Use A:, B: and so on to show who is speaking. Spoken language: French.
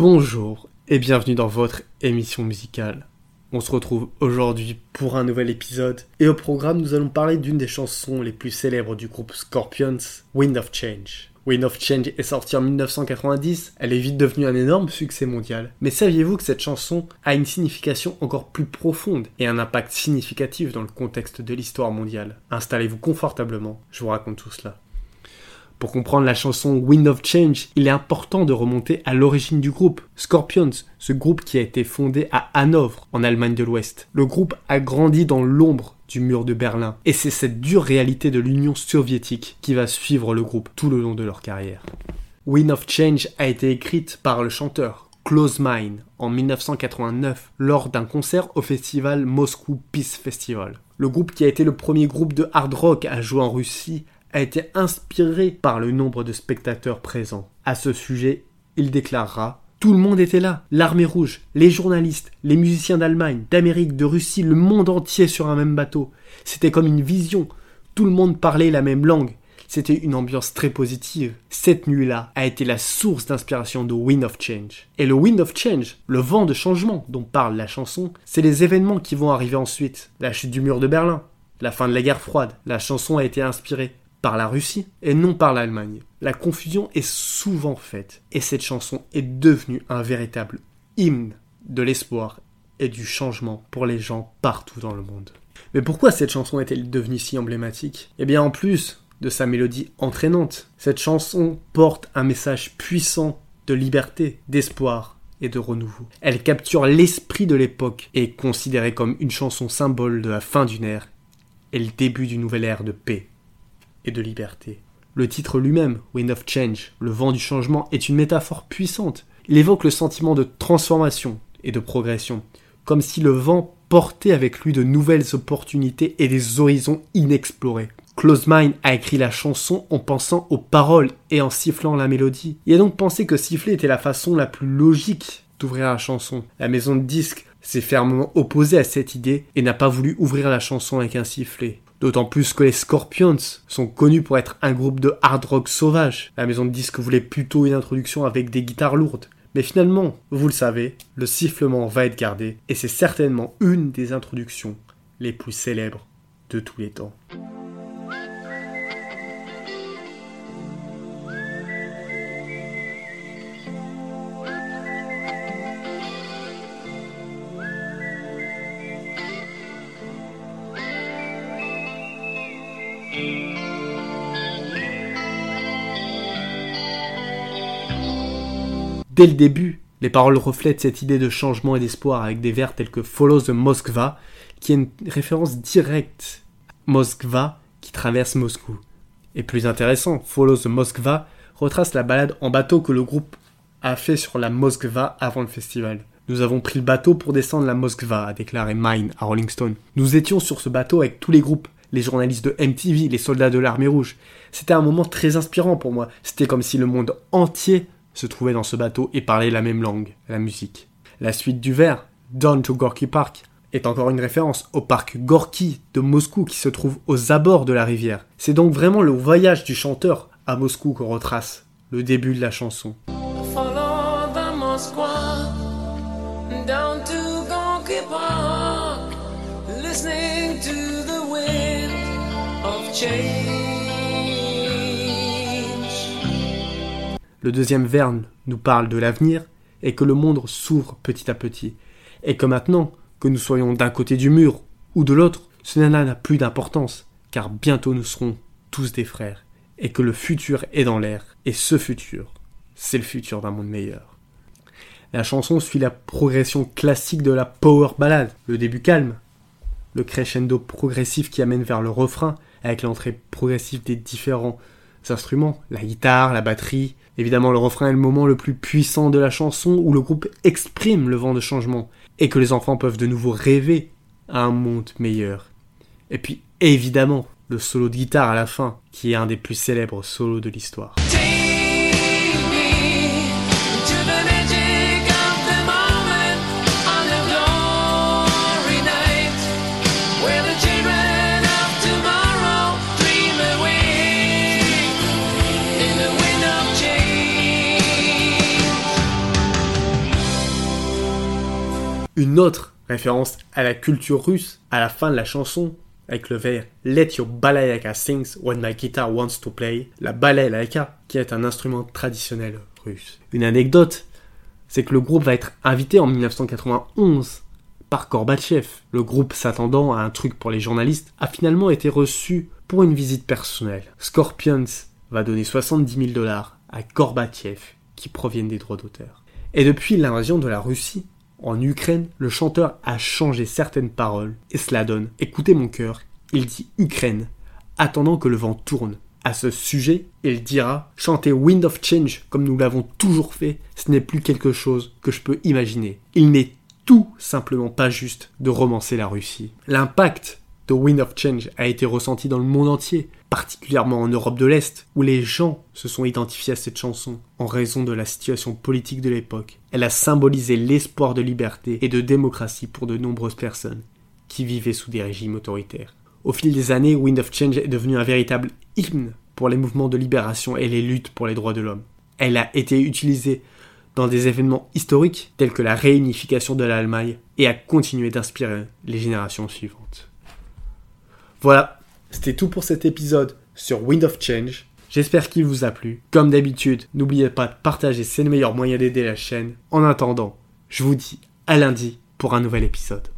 A: Bonjour et bienvenue dans votre émission musicale. On se retrouve aujourd'hui pour un nouvel épisode et au programme nous allons parler d'une des chansons les plus célèbres du groupe Scorpions, Wind of Change. Wind of Change est sortie en 1990, elle est vite devenue un énorme succès mondial. Mais saviez-vous que cette chanson a une signification encore plus profonde et un impact significatif dans le contexte de l'histoire mondiale? Installez-vous confortablement, je vous raconte tout cela. Pour comprendre la chanson Wind of Change, il est important de remonter à l'origine du groupe, Scorpions, ce groupe qui a été fondé à Hanovre, en Allemagne de l'Ouest. Le groupe a grandi dans l'ombre du mur de Berlin, et c'est cette dure réalité de l'Union soviétique qui va suivre le groupe tout le long de leur carrière. Wind of Change a été écrite par le chanteur Close Mine en 1989 lors d'un concert au festival Moscow Peace Festival. Le groupe qui a été le premier groupe de hard rock à jouer en Russie a été inspiré par le nombre de spectateurs présents. À ce sujet, il déclarera Tout le monde était là, l'armée rouge, les journalistes, les musiciens d'Allemagne, d'Amérique, de Russie, le monde entier sur un même bateau. C'était comme une vision. Tout le monde parlait la même langue. C'était une ambiance très positive. Cette nuit-là a été la source d'inspiration de Wind of Change. Et le Wind of Change, le vent de changement dont parle la chanson, c'est les événements qui vont arriver ensuite. La chute du mur de Berlin, la fin de la guerre froide. La chanson a été inspirée par la Russie et non par l'Allemagne. La confusion est souvent faite et cette chanson est devenue un véritable hymne de l'espoir et du changement pour les gens partout dans le monde. Mais pourquoi cette chanson est-elle devenue si emblématique? Eh bien en plus de sa mélodie entraînante, cette chanson porte un message puissant de liberté, d'espoir et de renouveau. Elle capture l'esprit de l'époque et est considérée comme une chanson symbole de la fin d'une ère et le début d'une nouvelle ère de paix et de liberté. Le titre lui-même, Wind of Change, le vent du changement, est une métaphore puissante. Il évoque le sentiment de transformation et de progression, comme si le vent portait avec lui de nouvelles opportunités et des horizons inexplorés. Close Mind a écrit la chanson en pensant aux paroles et en sifflant la mélodie. Il a donc pensé que siffler était la façon la plus logique d'ouvrir la chanson. La maison de disques s'est fermement opposée à cette idée et n'a pas voulu ouvrir la chanson avec un sifflet. D'autant plus que les Scorpions sont connus pour être un groupe de hard rock sauvage. La maison de disques voulait plutôt une introduction avec des guitares lourdes. Mais finalement, vous le savez, le sifflement va être gardé et c'est certainement une des introductions les plus célèbres de tous les temps. Dès le début, les paroles reflètent cette idée de changement et d'espoir avec des vers tels que Follow the Moskva, qui est une référence directe Moskva qui traverse Moscou. Et plus intéressant, Follow the Moskva retrace la balade en bateau que le groupe a fait sur la Moskva avant le festival. Nous avons pris le bateau pour descendre la Moskva, a déclaré Mine à Rolling Stone. Nous étions sur ce bateau avec tous les groupes, les journalistes de MTV, les soldats de l'armée rouge. C'était un moment très inspirant pour moi. C'était comme si le monde entier se trouvait dans ce bateau et parlait la même langue, la musique. La suite du vers, Down to Gorky Park, est encore une référence au parc Gorky de Moscou qui se trouve aux abords de la rivière. C'est donc vraiment le voyage du chanteur à Moscou qu'on retrace, le début de la chanson. Le deuxième vers nous parle de l'avenir et que le monde s'ouvre petit à petit. Et que maintenant, que nous soyons d'un côté du mur ou de l'autre, cela n'a plus d'importance, car bientôt nous serons tous des frères, et que le futur est dans l'air, et ce futur, c'est le futur d'un monde meilleur. La chanson suit la progression classique de la power ballade, le début calme, le crescendo progressif qui amène vers le refrain, avec l'entrée progressive des différents instruments, la guitare, la batterie. Évidemment, le refrain est le moment le plus puissant de la chanson où le groupe exprime le vent de changement et que les enfants peuvent de nouveau rêver à un monde meilleur. Et puis, évidemment, le solo de guitare à la fin, qui est un des plus célèbres solos de l'histoire. Une autre référence à la culture russe à la fin de la chanson avec le vers Let your balaika sings when my guitar wants to play, la balaika qui est un instrument traditionnel russe. Une anecdote, c'est que le groupe va être invité en 1991 par Gorbatchev. Le groupe s'attendant à un truc pour les journalistes a finalement été reçu pour une visite personnelle. Scorpions va donner 70 000 dollars à Gorbatchev qui proviennent des droits d'auteur. Et depuis l'invasion de la Russie, en Ukraine, le chanteur a changé certaines paroles et cela donne Écoutez mon cœur, il dit Ukraine, attendant que le vent tourne. À ce sujet, il dira Chanter Wind of Change comme nous l'avons toujours fait, ce n'est plus quelque chose que je peux imaginer. Il n'est tout simplement pas juste de romancer la Russie. L'impact The Wind of Change a été ressenti dans le monde entier, particulièrement en Europe de l'Est, où les gens se sont identifiés à cette chanson en raison de la situation politique de l'époque. Elle a symbolisé l'espoir de liberté et de démocratie pour de nombreuses personnes qui vivaient sous des régimes autoritaires. Au fil des années, Wind of Change est devenu un véritable hymne pour les mouvements de libération et les luttes pour les droits de l'homme. Elle a été utilisée dans des événements historiques tels que la réunification de l'Allemagne et a continué d'inspirer les générations suivantes. Voilà, c'était tout pour cet épisode sur Wind of Change. J'espère qu'il vous a plu. Comme d'habitude, n'oubliez pas de partager, c'est le meilleur moyen d'aider la chaîne. En attendant, je vous dis à lundi pour un nouvel épisode.